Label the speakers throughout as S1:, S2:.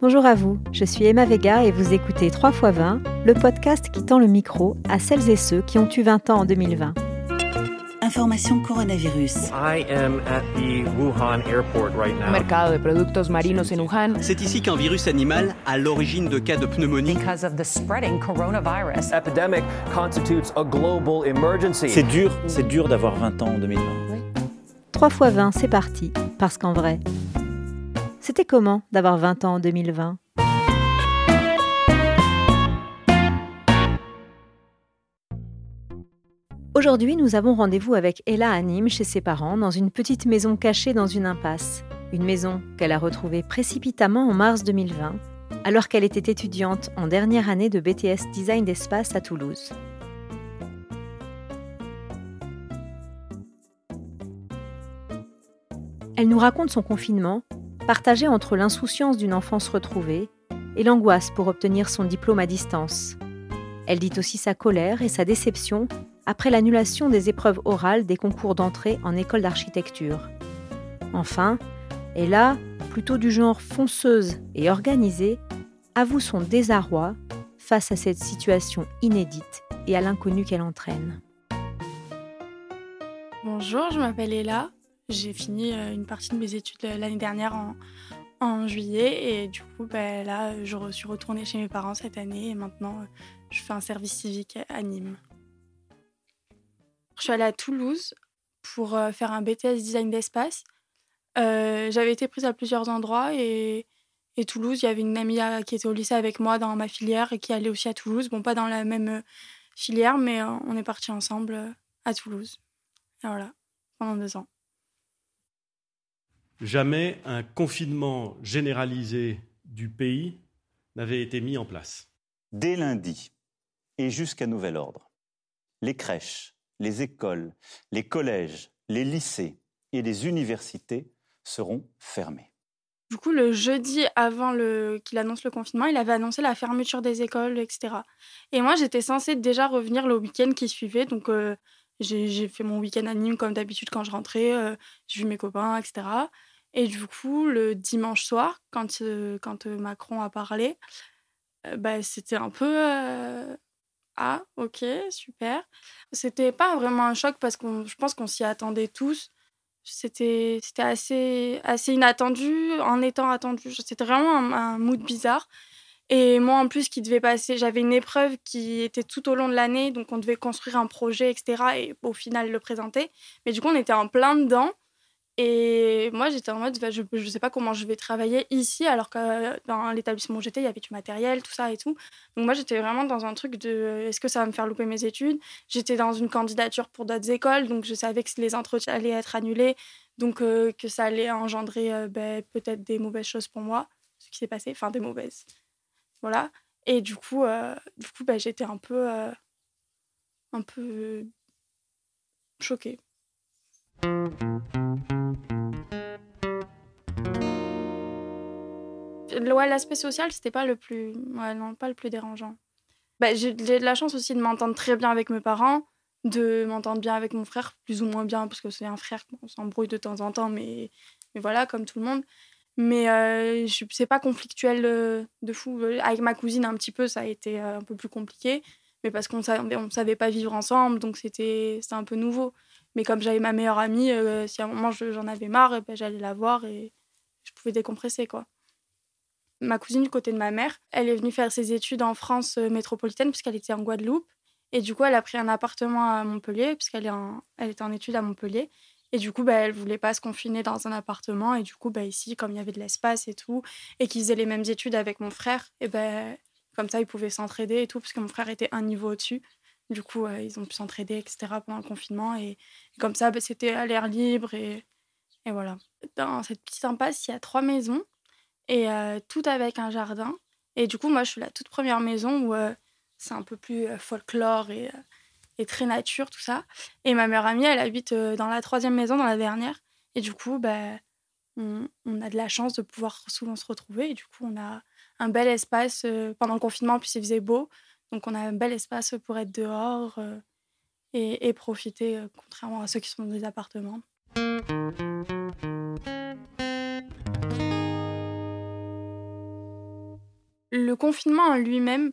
S1: Bonjour à vous, je suis Emma Vega et vous écoutez 3 x 20, le podcast qui tend le micro à celles et ceux qui ont eu 20 ans en 2020.
S2: Information coronavirus.
S3: I am at the Wuhan airport right now.
S4: Mercado de productos marinos en Wuhan.
S5: C'est ici qu'un virus animal a l'origine de cas de pneumonie.
S6: Because of the spreading coronavirus.
S3: Epidemic constitutes a global emergency.
S7: C'est dur, c'est dur d'avoir 20 ans en 2020.
S1: 3 x 20, c'est parti, parce qu'en vrai, c'était comment d'avoir 20 ans en 2020 Aujourd'hui, nous avons rendez-vous avec Ella à Nîmes chez ses parents dans une petite maison cachée dans une impasse. Une maison qu'elle a retrouvée précipitamment en mars 2020, alors qu'elle était étudiante en dernière année de BTS Design d'espace à Toulouse. Elle nous raconte son confinement, partagé entre l'insouciance d'une enfance retrouvée et l'angoisse pour obtenir son diplôme à distance. Elle dit aussi sa colère et sa déception après l'annulation des épreuves orales des concours d'entrée en école d'architecture. Enfin, Ella, plutôt du genre fonceuse et organisée, avoue son désarroi face à cette situation inédite et à l'inconnu qu'elle entraîne.
S8: Bonjour, je m'appelle Ella. J'ai fini euh, une partie de mes études euh, l'année dernière en, en, juillet et du coup bah, là je suis retournée chez mes parents cette année et maintenant euh, je fais un service civique à Nîmes. Je suis allée à Toulouse pour faire un BTS design d'espace. J'avais été prise à plusieurs endroits et, et, Toulouse, il y avait une amie qui était au lycée avec moi dans ma filière et qui allait aussi à Toulouse. Bon, pas dans la même filière, mais on est partis ensemble à Toulouse. Et voilà, pendant deux ans.
S9: Jamais un confinement généralisé du pays n'avait été mis en place.
S7: Dès lundi et jusqu'à nouvel ordre, les crèches, les écoles, les collèges, les lycées et les universités seront fermés.
S8: Du coup, le jeudi avant qu'il annonce le confinement, il avait annoncé la fermeture des écoles, etc. Et moi, j'étais censée déjà revenir le week-end qui suivait. Donc, euh, j'ai fait mon week-end à Nîmes comme d'habitude quand je rentrais. Euh, j'ai vu mes copains, etc. Et du coup, le dimanche soir, quand, euh, quand Macron a parlé, bah, c'était un peu ah, ok, super. C'était pas vraiment un choc parce que je pense qu'on s'y attendait tous. C'était assez, assez inattendu en étant attendu. C'était vraiment un, mood bizarre. Et moi, en plus, qui devait passer, j'avais une épreuve qui était tout au long de l'année, donc on devait construire un projet, etc. Et au final, le présenter. Mais du coup, on était en plein dedans. Et moi, j'étais en mode, bah, je ne sais pas comment je vais travailler ici, alors que dans l'établissement où j'étais, il y avait du matériel, tout ça et tout. Donc moi, j'étais vraiment dans un truc de, est-ce que ça va me faire louper mes études? J'étais dans une candidature pour d'autres écoles, donc je savais que les entretiens allaient être annulés, donc euh, que ça allait engendrer euh, ben, peut-être des mauvaises choses pour moi, ce qui s'est passé, enfin des mauvaises. Voilà. Et du coup, euh, du coup ben, j'étais un peu, un peu choquée. l'aspect social, c'était pas le plus, non, pas le plus dérangeant. Bah, j'ai de la chance aussi de m'entendre très bien avec mes parents, de m'entendre bien avec mon frère, plus ou moins bien, parce que c'est un frère, on s'embrouille de temps en temps, mais, mais voilà, comme tout le monde. Mais euh, c'est pas conflictuel euh, de fou. Avec ma cousine, un petit peu, ça a été euh, un peu plus compliqué, mais parce qu'on savait, savait pas vivre ensemble, donc c'était un peu nouveau. Mais comme j'avais ma meilleure amie, euh, si à un moment j'en avais marre, ben, j'allais la voir et je pouvais décompresser, quoi ma cousine du côté de ma mère, elle est venue faire ses études en France métropolitaine puisqu'elle était en Guadeloupe. Et du coup, elle a pris un appartement à Montpellier puisqu'elle est elle était en études à Montpellier. Et du coup, bah, elle voulait pas se confiner dans un appartement. Et du coup, bah, ici, comme il y avait de l'espace et tout, et qu'ils faisaient les mêmes études avec mon frère, et ben comme ça, ils pouvaient s'entraider et tout, parce que mon frère était un niveau au-dessus. Du coup, euh, ils ont pu s'entraider, etc. pendant le confinement. Et, comme ça, bah, c'était à l'air libre. Et, et voilà. Dans cette petite impasse, il y a trois maisons et tout avec un jardin. Et du coup, moi, je suis la toute première maison où c'est un peu plus folklore et, et, très nature, tout ça. Et ma meilleure amie, elle habite dans la troisième maison, dans la dernière. Et du coup, bah, on, a de la chance de pouvoir souvent se retrouver. Et du coup, on a un bel espace pendant le confinement, puis il faisait beau. Donc, on a un bel espace pour être dehors et, et, profiter, contrairement à ceux qui sont dans des appartements. le confinement en lui-même,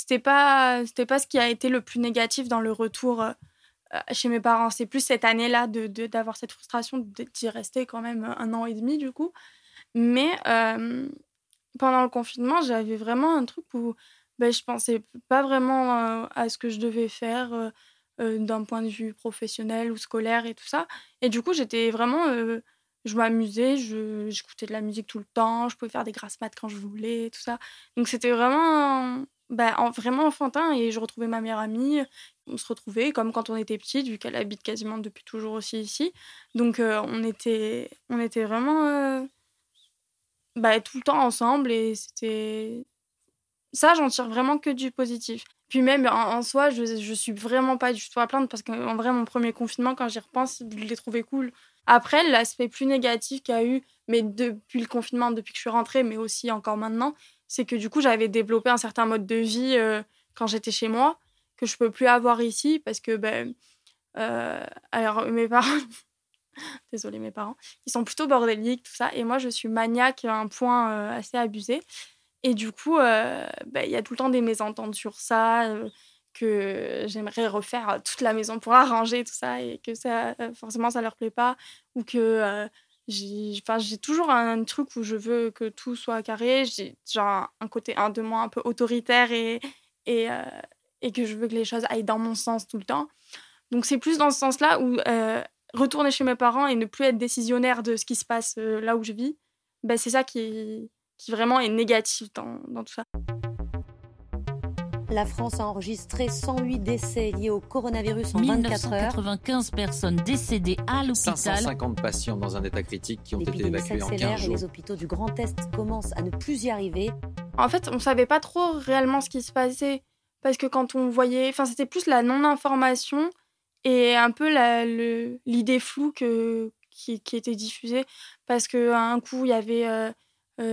S8: c'était pas, c'était pas ce qui a été le plus négatif dans le retour euh, chez mes parents. C'est plus cette année-là de, d'avoir cette frustration d'y rester quand même un an et demi, du coup. Mais euh, pendant le confinement, j'avais vraiment un truc où ben, je pensais pas vraiment euh, à ce que je devais faire d'un point de vue professionnel ou scolaire et tout ça. Et du coup, j'étais vraiment je m'amusais, j'écoutais de la musique tout le temps, je pouvais faire des grasses maths quand je voulais, tout ça. Donc c'était vraiment, bah, vraiment enfantin et je retrouvais ma meilleure amie. On se retrouvait comme quand on était petite, vu qu'elle habite quasiment depuis toujours aussi ici. Donc euh, on, était, on était vraiment euh, bah, tout le temps ensemble et c'était. Ça, j'en tire vraiment que du positif. Puis même en, soi, je, je suis vraiment pas du tout à plaindre parce qu'en vrai, mon premier confinement, quand j'y repense, je l'ai trouvé cool. Après, l'aspect plus négatif qu'il y a eu, mais depuis le confinement, depuis que je suis rentrée, mais aussi encore maintenant, c'est que du coup, j'avais développé un certain mode de vie euh, quand j'étais chez moi, que je peux plus avoir ici, parce que, ben, euh, alors, mes parents, désolé mes parents, ils sont plutôt bordéliques, tout ça, et moi, je suis maniaque à un point euh, assez abusé. Et du coup, ben, il y a tout le temps des mésententes sur ça que j'aimerais refaire toute la maison pour arranger tout ça et que ça forcément ça leur plaît pas ou que j'ai toujours un truc où je veux que tout soit carré. J'ai genre un côté un de moi un peu autoritaire et et, et que je veux que les choses aillent dans mon sens tout le temps. Donc c'est plus dans ce sens là où retourner chez mes parents et ne plus être décisionnaire de ce qui se passe là où je vis ben c'est ça qui qui vraiment est négatif dans tout ça
S10: la France a enregistré 108 décès liés au coronavirus en 24 heures.
S11: 1995 personnes décédées à l'hôpital.
S12: 550 patients dans un état critique qui ont été évacués en 15 jours.
S10: Et les hôpitaux du Grand Est commencent à ne plus y arriver.
S8: En fait, on savait pas trop réellement ce qui se passait parce que quand on voyait, enfin, c'était plus la non-information et un peu l'idée floue que, qui, était diffusée parce qu'à un coup il y avait euh, 10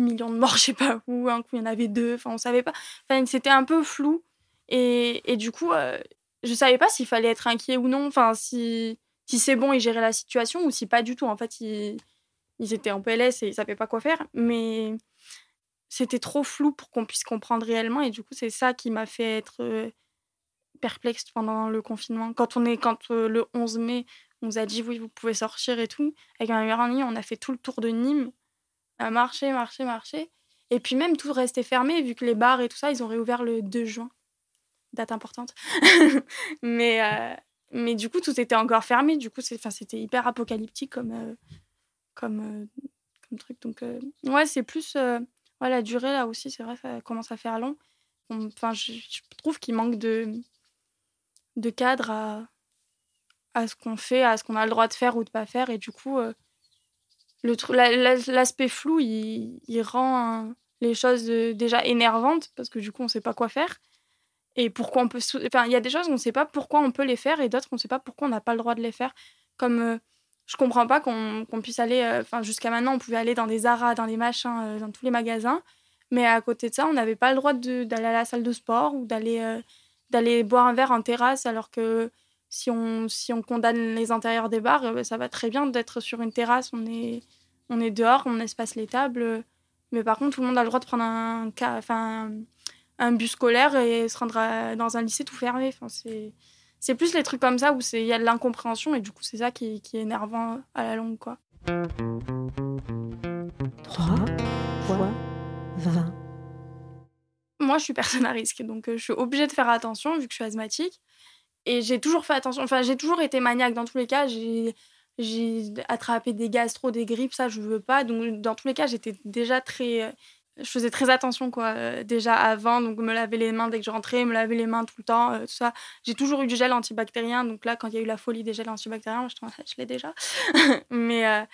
S8: euh, millions de morts, je sais pas où, un coup il y en avait deux, enfin on savait pas. Enfin, c'était un peu flou. Et, et du coup, euh, je savais pas s'il fallait être inquiet ou non, enfin si, si c'est bon, ils géraient la situation ou si pas du tout. En fait, ils, ils étaient en PLS et ils savaient pas quoi faire. Mais c'était trop flou pour qu'on puisse comprendre réellement. Et du coup, c'est ça qui m'a fait être euh, perplexe pendant le confinement. Quand on est, quand le 11 mai, on nous a dit oui, vous pouvez sortir et tout. Avec ma meilleure amie, on a fait tout le tour de Nîmes à marcher, marcher, marcher. Et puis même tout restait fermé, vu que les bars et tout ça, ils ont réouvert le 2 juin. Date importante. mais, euh, mais du coup, tout était encore fermé. Du coup, c'était hyper apocalyptique comme, euh, comme, euh, comme truc. Donc, ouais, c'est plus. Ouais, la durée, là aussi, c'est vrai, ça commence à faire long. Enfin, je, je, trouve qu'il manque de, de cadre à, à ce qu'on fait, à ce qu'on a le droit de faire ou de pas faire. Et du coup, l'aspect flou, il, rend hein, les choses euh, déjà énervantes parce que du coup, on ne sait pas quoi faire. Et pourquoi on peut. Enfin, il y a des choses, on ne sait pas pourquoi on peut les faire et d'autres, on ne sait pas pourquoi on n'a pas le droit de les faire. Comme. Euh, je comprends pas qu'on puisse aller. Euh, enfin, jusqu'à maintenant, on pouvait aller dans des Zara, dans des machins, dans tous les magasins. Mais à côté de ça, on n'avait pas le droit d'aller à la salle de sport ou d'aller d'aller boire un verre en terrasse alors que si on, si on condamne les intérieurs des bars, ça va très bien d'être sur une terrasse. On est, on est dehors, on espace les tables. Mais par contre, tout le monde a le droit de prendre un, enfin, un bus scolaire et se rendre dans un lycée tout fermé. Enfin, c'est, c'est plus les trucs comme ça où il y a de l'incompréhension et du coup, c'est ça qui, qui, est énervant à la longue. Quoi.
S1: 3 fois 20.
S8: Moi, je suis personne à risque, donc euh, je suis obligée de faire attention vu que je suis asthmatique. Et j'ai toujours fait attention. Enfin, j'ai toujours été maniaque dans tous les cas. J'ai j'ai attrapé des gastro, des grippes, ça je veux pas. Donc dans tous les cas, j'étais déjà très euh, je faisais très attention quoi euh, déjà avant donc me laver les mains dès que je rentrais, me laver les mains tout le temps, euh, tout ça. J'ai toujours eu du gel antibactérien donc là quand il y a eu la folie des gels antibactériens, je, je l'ai déjà. mais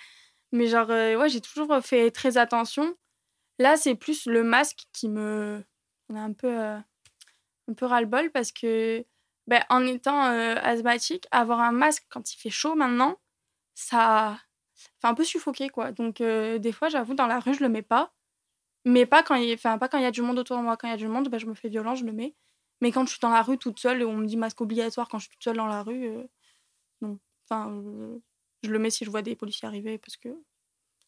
S8: mais genre ouais, j'ai toujours fait très attention. Là, c'est plus le masque qui me on a un peu un peu ras-le-bol parce que ben, en étant asthmatique, avoir un masque quand il fait chaud maintenant, ça fait un peu suffoquer, quoi. Donc, euh, des fois, j'avoue, dans la rue, je le mets pas. Mais pas quand il enfin, pas quand il y a du monde autour de moi. Quand il y a du monde, ben, je me fais violence, je le mets. Mais quand je suis dans la rue toute seule et on me dit masque obligatoire quand je suis toute seule dans la rue, euh, non. Enfin, euh, je le mets si je vois des policiers arriver parce que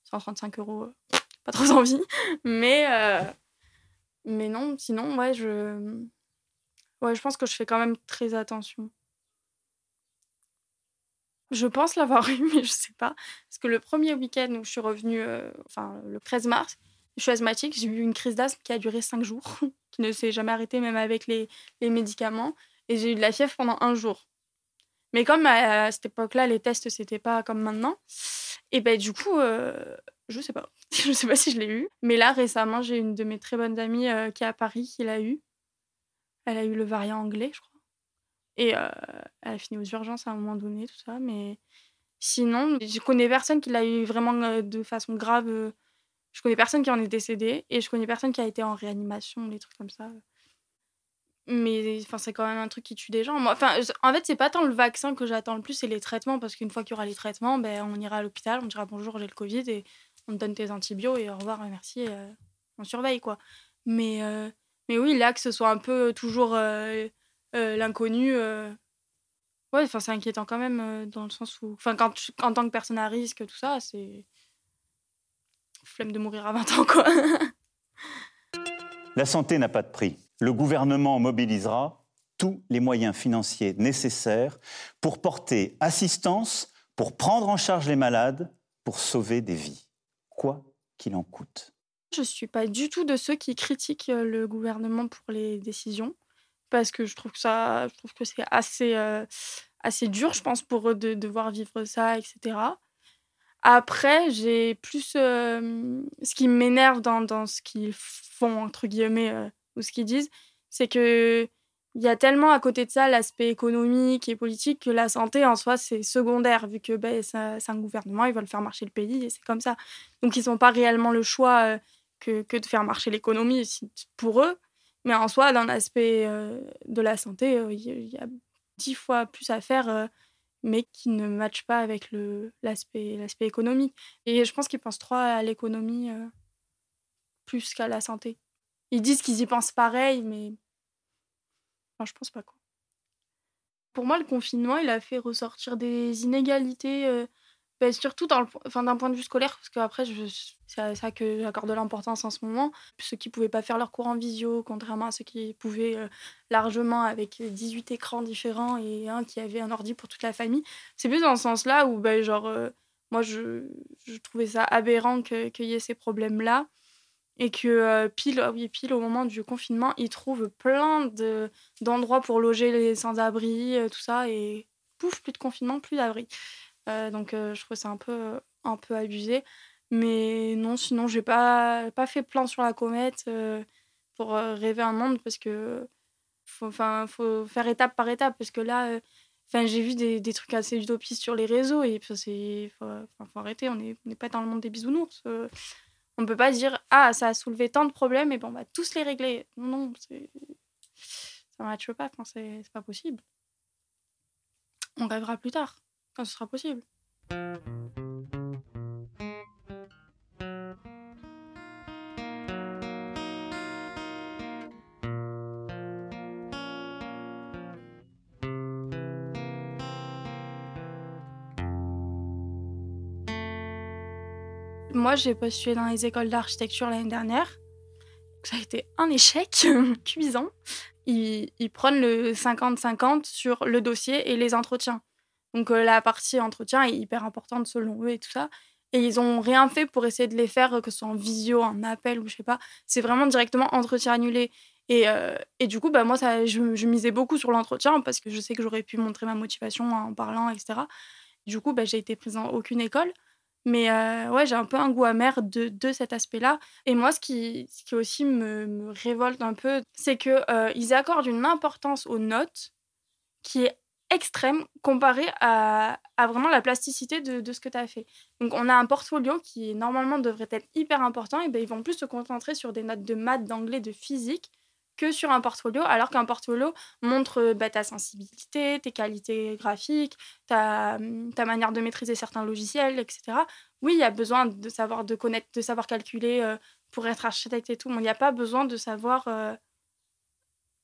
S8: 135 euros, pas trop envie. Mais, Mais non, sinon, ouais, je. Ouais, je pense que je fais quand même très attention. Je pense l'avoir eu, mais je sais pas. Parce que le premier week-end où je suis revenue, euh, enfin le 13 mars, je suis asthmatique, j'ai eu une crise d'asthme qui a duré 5 jours, qui ne s'est jamais arrêtée même avec les, les médicaments. Et j'ai eu de la fièvre pendant un jour. Mais comme à, cette époque-là, les tests, c'était pas comme maintenant, et ben du coup, euh, je sais pas. je sais pas si je l'ai eu. Mais là, récemment, j'ai une de mes très bonnes amies euh, qui est à Paris qui l'a eu. Elle a eu le variant anglais, je crois. Et elle a fini aux urgences à un moment donné, tout ça. Mais sinon, je connais personne qui l'a eu vraiment de façon grave. Je connais personne qui en est décédé. Et je connais personne qui a été en réanimation, des trucs comme ça. Mais c'est quand même un truc qui tue des gens. Moi, en fait, c'est pas tant le vaccin que j'attends le plus, c'est les traitements. Parce qu'une fois qu'il y aura les traitements, ben, on ira à l'hôpital, on dira bonjour, j'ai le Covid, et on te donne tes antibiotiques, et au revoir, merci, on surveille, quoi. Mais, mais oui, là, que ce soit un peu toujours l'inconnu, ouais, enfin, c'est inquiétant quand même, dans le sens où. Enfin, quand en tant que personne à risque, tout ça, c'est. Flemme de mourir à 20 ans, quoi.
S7: La santé n'a pas de prix le gouvernement mobilisera tous les moyens financiers nécessaires pour porter assistance, pour prendre en charge les malades, pour sauver des vies, quoi qu'il en coûte.
S8: Je ne suis pas du tout de ceux qui critiquent euh, le gouvernement pour les décisions, parce que je trouve que, ça, je trouve que c'est assez, euh, assez dur, je pense, pour eux de devoir vivre ça, etc. Après, j'ai plus... Euh, ce qui m'énerve dans, dans, ce qu'ils font, entre guillemets, ou ce qu'ils disent, c'est que il y a tellement à côté de ça l'aspect économique et politique que la santé en soi c'est secondaire vu que ben, c'est un gouvernement, ils veulent faire marcher le pays et c'est comme ça. Donc ils n'ont pas réellement le choix euh, que, que, de faire marcher l'économie pour eux. Mais en soi, dans l'aspect euh, de la santé, euh, il y, a dix fois plus à faire, mais qui ne matche pas avec l'aspect économique. Et je pense qu'ils pensent trop à l'économie plus qu'à la santé. Ils disent qu'ils y pensent pareil, mais. Enfin, je pense pas, quoi. Pour moi, le confinement, il a fait ressortir des inégalités, bah, surtout d'un point de vue scolaire, parce qu'après, c'est à ça que j'accorde de l'importance en ce moment. Ceux qui pouvaient pas faire leur cours en visio, contrairement à ceux qui pouvaient euh, largement avec 18 écrans différents et un qui avait un ordi pour toute la famille. C'est plus dans ce sens-là où, bah, genre, euh, moi, je, je, trouvais ça aberrant qu'il y ait ces problèmes-là et que euh, pile, oui, pile au moment du confinement, ils trouvent plein de, d'endroits pour loger les sans-abri, euh, tout ça, et pouf, plus de confinement, plus d'abri. Euh, donc je trouve ça un peu, un peu abusé. Mais non, sinon, j'ai pas, pas fait plan sur la comète pour rêver un monde parce que faut, faut faire étape par étape parce que là, enfin j'ai vu des, des, trucs assez utopistes sur les réseaux et il faut, faut, arrêter, on n'est pas dans le monde des bisounours. On ne peut pas dire Ah, ça a soulevé tant de problèmes et bon, on va tous les régler. Non, ça ne matche pas, enfin, c'est pas possible. On rêvera plus tard, quand ce sera possible. Moi, j'ai postulé dans les écoles d'architecture l'année dernière. Ça a été un échec cuisant. Ils, prennent le 50-50 sur le dossier et les entretiens. Donc euh, la partie entretien est hyper importante selon eux et tout ça. Et ils ont rien fait pour essayer de les faire, que ce soit en visio, en appel ou je sais pas. C'est vraiment directement entretien annulé. Et, euh, et du coup, bah, moi, ça, je, misais beaucoup sur l'entretien parce que je sais que j'aurais pu montrer ma motivation en parlant, etc. Du coup, bah, j'ai été prise dans aucune école. Mais euh, ouais, j'ai un peu un goût amer de, de cet aspect-là. Et moi, ce qui, ce qui aussi me, me révolte un peu, c'est qu'ils euh, accordent une importance aux notes qui est extrême comparée à, vraiment la plasticité de, ce que tu as fait. Donc, on a un portfolio qui normalement devrait être hyper important, et ben, ils vont plus se concentrer sur des notes de maths, d'anglais, de physique que sur un portfolio, alors qu'un portfolio montre bah, ta sensibilité, tes qualités graphiques, ta, ta, manière de maîtriser certains logiciels, etc. Oui, il y a besoin de savoir, de connaître, de savoir calculer euh, pour être architecte et tout, mais il n'y a pas besoin de savoir... Euh,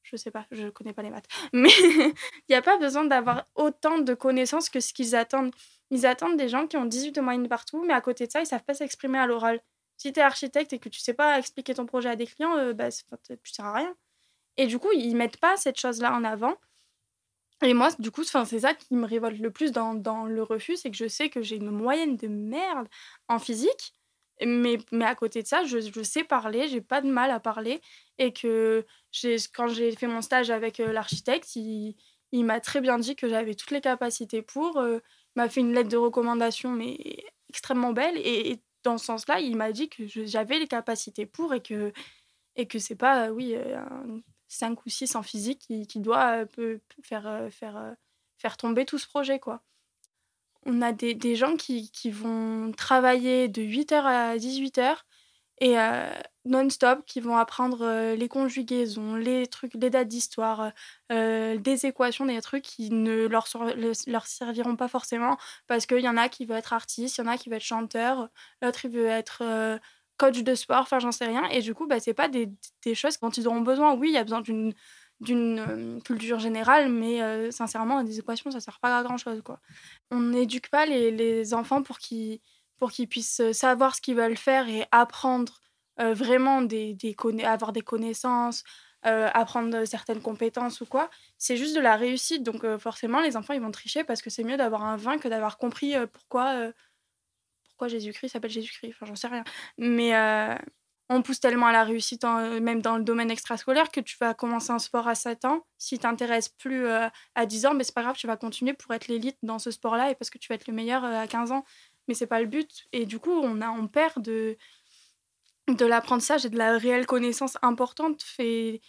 S8: je sais pas, je connais pas les maths, mais il n'y a pas besoin d'avoir autant de connaissances que ce qu'ils attendent. Ils attendent des gens qui ont 18 de moyenne partout, mais à côté de ça, ils savent pas s'exprimer à l'oral. Si tu es architecte et que tu sais pas expliquer ton projet à des clients, euh, bah, tu à rien. Et du coup, ils mettent pas cette chose-là en avant. Et moi, du coup, c'est ça qui me révolte le plus dans, dans le refus, c'est que je sais que j'ai une moyenne de merde en physique, mais, mais à côté de ça, je, sais parler, j'ai pas de mal à parler, et que quand j'ai fait mon stage avec euh, l'architecte, il, m'a très bien dit que j'avais toutes les capacités pour, euh, m'a fait une lettre de recommandation, mais extrêmement belle, et, dans ce sens-là, il m'a dit que j'avais les capacités pour, et que, et que c'est pas, oui, euh, un, 5 ou 6 en physique qui, doit euh, faire, faire, faire tomber tout ce projet. quoi. On a des, des gens qui, qui, vont travailler de 8h à 18h et non-stop, qui vont apprendre les conjugaisons, les trucs, les dates d'histoire, des équations, des trucs qui ne leur, leur serviront pas forcément parce qu'il y en a qui veulent être artiste, il y en a qui veulent être chanteur, l'autre il veut être coach de sport, enfin j'en sais rien. Et du coup, bah, c'est pas des, des, choses dont ils auront besoin. Oui, il y a besoin d'une d'une euh, culture générale, mais euh, sincèrement, des équations, ça sert pas à grand chose. Quoi. On n'éduque pas les, les, enfants pour qu'ils pour puissent savoir ce qu'ils veulent faire et apprendre euh, vraiment des, des avoir des connaissances, apprendre certaines compétences ou quoi. C'est juste de la réussite. Donc forcément, les enfants, ils vont tricher parce que c'est mieux d'avoir un 20 que d'avoir compris pourquoi Jésus-Christ s'appelle Jésus-Christ Enfin, j'en sais rien. Mais euh, on pousse tellement à la réussite, même dans le domaine extrascolaire, que tu vas commencer un sport à 7 ans. Si tu t'intéresses plus euh, à 10 ans, mais c'est pas grave, tu vas continuer pour être l'élite dans ce sport-là et parce que tu vas être le meilleur euh, à 15 ans. Mais c'est pas le but. Et du coup, on, a, on perd de, de l'apprentissage et de la réelle connaissance importante. Fait,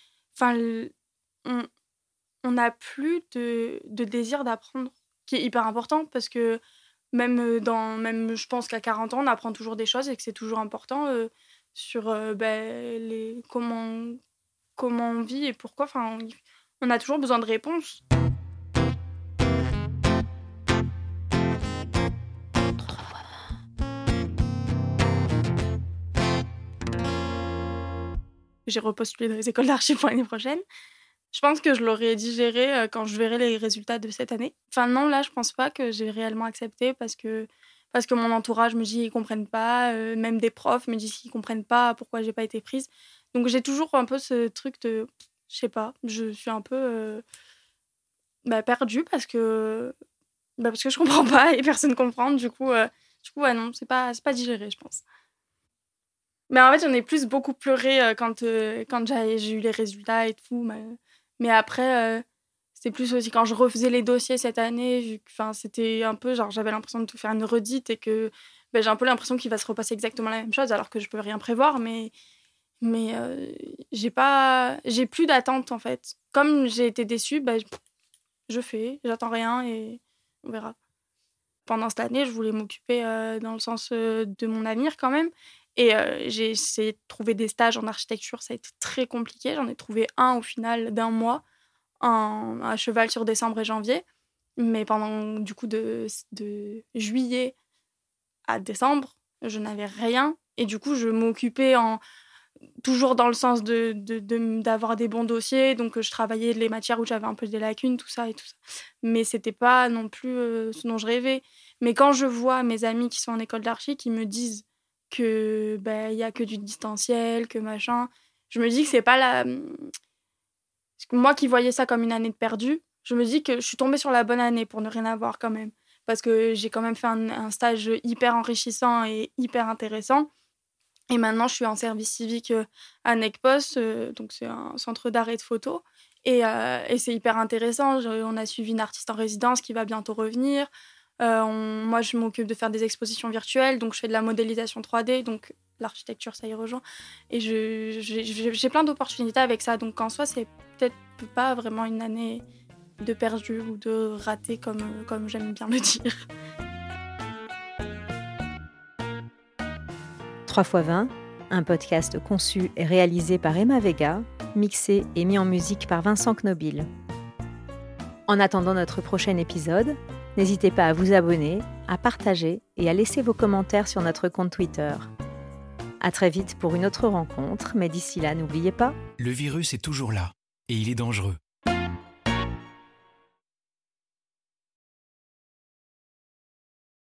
S8: on n'a plus de, de désir d'apprendre, qui est hyper important parce que même dans même je pense qu'à 40 ans on apprend toujours des choses et que c'est toujours important sur ben, les comment comment on vit et pourquoi enfin on a toujours besoin de réponses j'ai repostulé dans les écoles d'archi pour l'année prochaine je pense que je l'aurais digéré euh, quand je verrai les résultats de cette année. Enfin, non, là, je pense pas que j'ai réellement accepté parce que, parce que mon entourage me dit qu'ils comprennent pas, euh, même des profs me disent qu'ils comprennent pas pourquoi j'ai pas été prise. Donc, j'ai toujours un peu ce truc de. Je sais pas, je suis un peu euh, bah, perdue parce que, bah, parce que je comprends pas et personne comprend. Du coup, du coup ouais, non, c'est pas, pas digéré, je pense. Mais en fait, j'en ai plus beaucoup pleuré quand, quand j'ai eu les résultats et tout. Mais après, euh, c'est plus aussi quand je refaisais les dossiers cette année, que c'était un peu genre j'avais l'impression de tout faire une redite et que ben, j'ai un peu l'impression qu'il va se repasser exactement la même chose alors que je peux rien prévoir. Mais, mais euh, j'ai pas j'ai plus d'attente en fait. Comme j'ai été déçue, ben, je fais, j'attends rien et on verra. Pendant cette année, je voulais m'occuper euh, dans le sens de mon avenir quand même. Et j'ai essayé de trouver des stages en architecture, ça a été très compliqué. J'en ai trouvé un au final d'un mois, à cheval sur décembre et janvier. Mais pendant du coup de, juillet à décembre, je n'avais rien. Et du coup, je m'occupais en toujours dans le sens de, d'avoir de, des bons dossiers. Donc, je travaillais les matières où j'avais un peu des lacunes, tout ça et tout ça. Mais c'était pas non plus ce dont je rêvais. Mais quand je vois mes amis qui sont en école d'archi qui me disent que ben il y a que du distanciel, que machin. Je me dis que c'est pas la moi qui voyais ça comme une année de perdu, je me dis que je suis tombée sur la bonne année pour ne rien avoir quand même parce que j'ai quand même fait un, stage hyper enrichissant et hyper intéressant. Et maintenant, je suis en service civique euh, à NECPOS, euh, donc c'est un centre d'arrêt de photo. Et, euh, et c'est hyper intéressant. on a suivi une artiste en résidence qui va bientôt revenir. Euh, moi, je m'occupe de faire des expositions virtuelles, donc je fais de la modélisation 3D, donc l'architecture, ça y rejoint. Et j'ai plein d'opportunités avec ça, donc en soi, c'est peut-être pas vraiment une année de perdu ou de raté, comme, comme j'aime bien le dire.
S1: 3 x 20, un podcast conçu et réalisé par Emma Vega, mixé et mis en musique par Vincent Knobil. En attendant notre prochain épisode, N'hésitez pas à vous abonner, à partager et à laisser vos commentaires sur notre compte Twitter. À très vite pour une autre rencontre, mais d'ici là, n'oubliez pas.
S13: Le virus est toujours là et il est dangereux.